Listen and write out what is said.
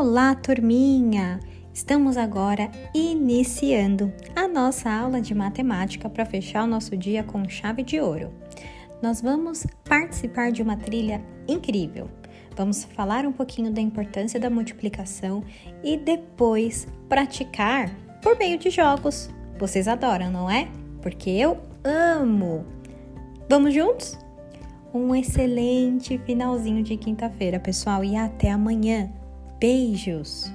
Olá, turminha! Estamos agora iniciando a nossa aula de matemática para fechar o nosso dia com chave de ouro. Nós vamos participar de uma trilha incrível. Vamos falar um pouquinho da importância da multiplicação e depois praticar por meio de jogos. Vocês adoram, não é? Porque eu amo! Vamos juntos? Um excelente finalzinho de quinta-feira, pessoal, e até amanhã! Beijos!